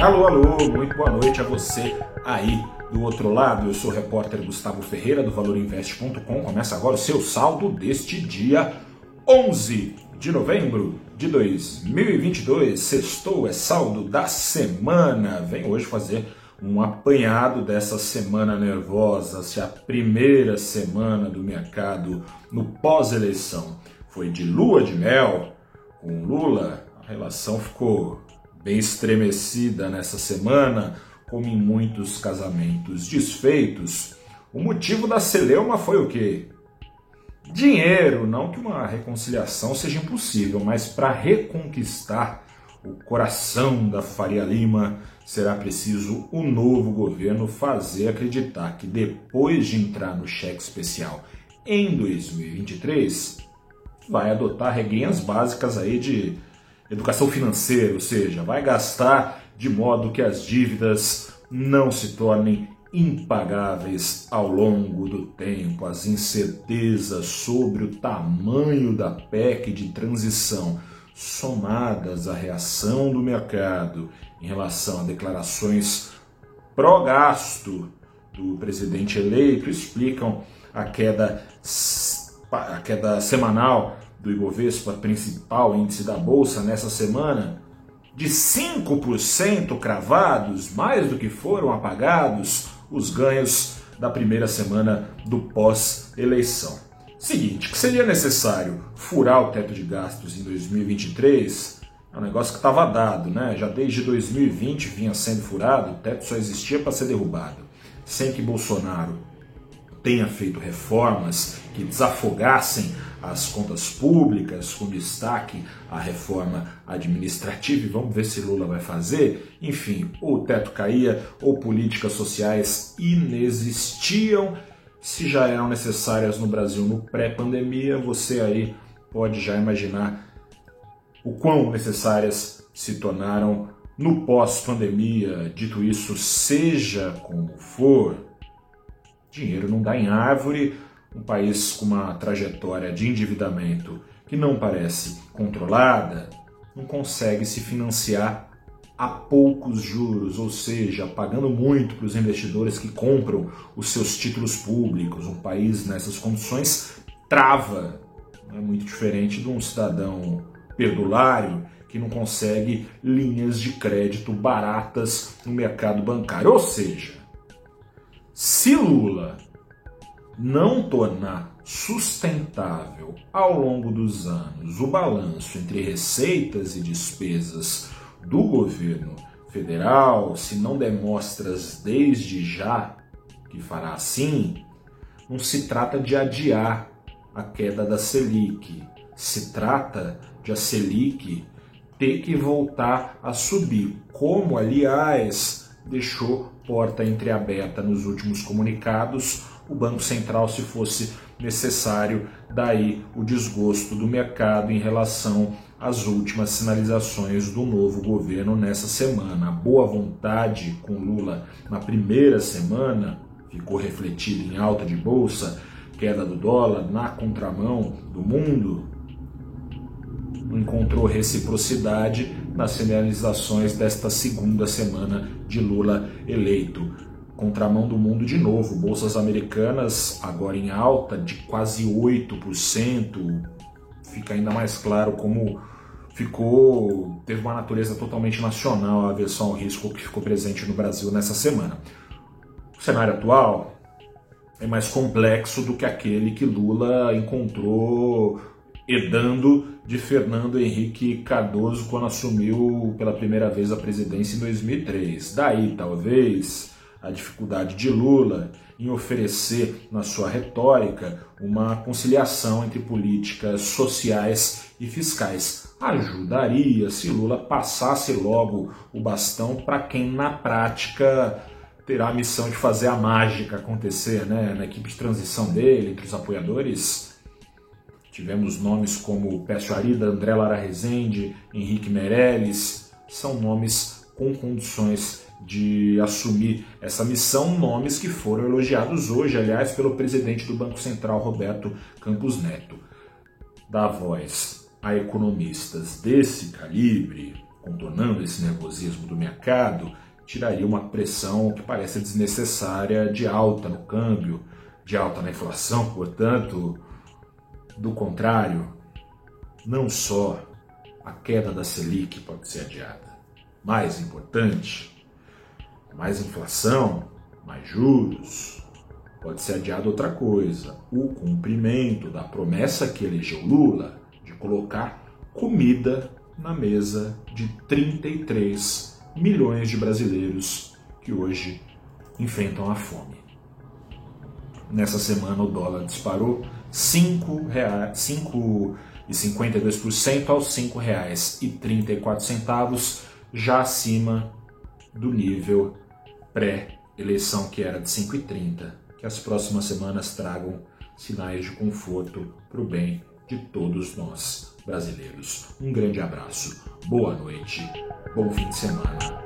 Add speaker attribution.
Speaker 1: Alô, alô, muito boa noite a você aí do outro lado. Eu sou o repórter Gustavo Ferreira do ValorInvest.com. Começa agora o seu saldo deste dia 11 de novembro de 2022. Sextou é saldo da semana. Vem hoje fazer um apanhado dessa semana nervosa, se a primeira semana do mercado no pós-eleição foi de lua de mel com Lula, a relação ficou bem estremecida nessa semana, como em muitos casamentos desfeitos. O motivo da celeuma foi o quê? Dinheiro, não que uma reconciliação seja impossível, mas para reconquistar o coração da Faria Lima, será preciso o novo governo fazer acreditar que depois de entrar no cheque especial em 2023, vai adotar regrinhas básicas aí de educação financeira, ou seja, vai gastar de modo que as dívidas não se tornem impagáveis ao longo do tempo. As incertezas sobre o tamanho da PEC de transição, somadas à reação do mercado em relação a declarações pró-gasto do presidente eleito, explicam a queda, a queda semanal do Ibovespa, principal índice da bolsa, nessa semana, de 5% cravados, mais do que foram apagados os ganhos da primeira semana do pós-eleição. Seguinte, que seria necessário furar o teto de gastos em 2023 é um negócio que estava dado, né? Já desde 2020 vinha sendo furado, o teto só existia para ser derrubado. Sem que Bolsonaro tenha feito reformas que desafogassem as contas públicas, com destaque à reforma administrativa, e vamos ver se Lula vai fazer. Enfim, o teto caía, ou políticas sociais inexistiam. Se já eram necessárias no Brasil no pré-pandemia, você aí pode já imaginar o quão necessárias se tornaram no pós-pandemia. Dito isso, seja como for, dinheiro não dá em árvore um país com uma trajetória de endividamento que não parece controlada, não consegue se financiar a poucos juros, ou seja, pagando muito para os investidores que compram os seus títulos públicos. Um país nessas condições trava, é muito diferente de um cidadão perdulário que não consegue linhas de crédito baratas no mercado bancário. Ou seja, se Lula não tornar sustentável ao longo dos anos o balanço entre receitas e despesas do governo federal, se não demonstras desde já que fará assim, não se trata de adiar a queda da Selic, se trata de a Selic ter que voltar a subir, como aliás deixou porta entreaberta nos últimos comunicados o Banco Central, se fosse necessário, daí o desgosto do mercado em relação às últimas sinalizações do novo governo nessa semana. A boa vontade com Lula na primeira semana ficou refletida em alta de bolsa, queda do dólar na contramão do mundo, encontrou reciprocidade nas sinalizações desta segunda semana de Lula eleito contramão do mundo de novo. Bolsas americanas agora em alta de quase 8%. Fica ainda mais claro como ficou teve uma natureza totalmente nacional a aversão ao risco que ficou presente no Brasil nessa semana. O cenário atual é mais complexo do que aquele que Lula encontrou herdando de Fernando Henrique Cardoso quando assumiu pela primeira vez a presidência em 2003. Daí, talvez, a dificuldade de Lula em oferecer na sua retórica uma conciliação entre políticas sociais e fiscais. Ajudaria se Lula passasse logo o bastão para quem na prática terá a missão de fazer a mágica acontecer, né? Na equipe de transição dele, entre os apoiadores, tivemos nomes como Pécio Arida, André Lara Rezende, Henrique Meirelles, são nomes com condições de assumir essa missão, nomes que foram elogiados hoje, aliás, pelo presidente do Banco Central, Roberto Campos Neto. Dar voz a economistas desse calibre contornando esse nervosismo do mercado, tiraria uma pressão que parece desnecessária de alta no câmbio, de alta na inflação, portanto, do contrário, não só a queda da Selic pode ser adiada. Mais importante, mais inflação, mais juros, pode ser adiada outra coisa: o cumprimento da promessa que elegeu Lula de colocar comida na mesa de 33 milhões de brasileiros que hoje enfrentam a fome. Nessa semana o dólar disparou 5 reais, 5 e 52% aos R$ 5,34, já acima do nível pré-eleição que era de 5,30. Que as próximas semanas tragam sinais de conforto para o bem de todos nós brasileiros. Um grande abraço, boa noite, bom fim de semana